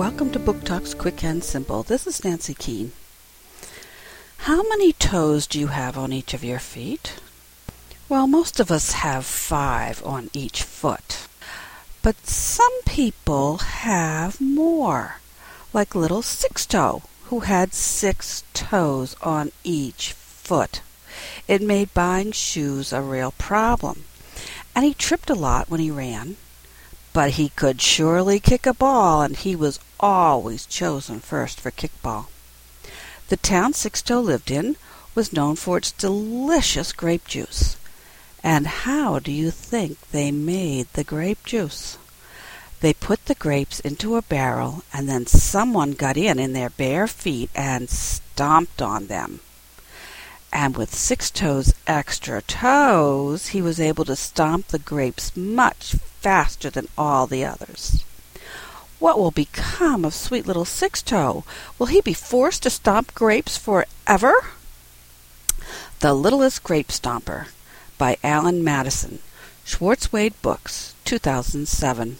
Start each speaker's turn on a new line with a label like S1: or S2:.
S1: welcome to Book Talks Quick and Simple. This is Nancy Keane. How many toes do you have on each of your feet? Well, most of us have five on each foot. But some people have more, like little Sixto, who had six toes on each foot. It made buying shoes a real problem, and he tripped a lot when he ran but he could surely kick a ball, and he was always chosen first for kickball. The town Sixto lived in was known for its delicious grape juice. And how do you think they made the grape juice? They put the grapes into a barrel, and then someone got in in their bare feet and stomped on them and with Sixto's extra toes he was able to stomp the grapes much faster than all the others. What will become of sweet little Sixto? Will he be forced to stomp grapes forever? The Littlest Grape Stomper by Alan Madison. Schwartz Wade Books, 2007.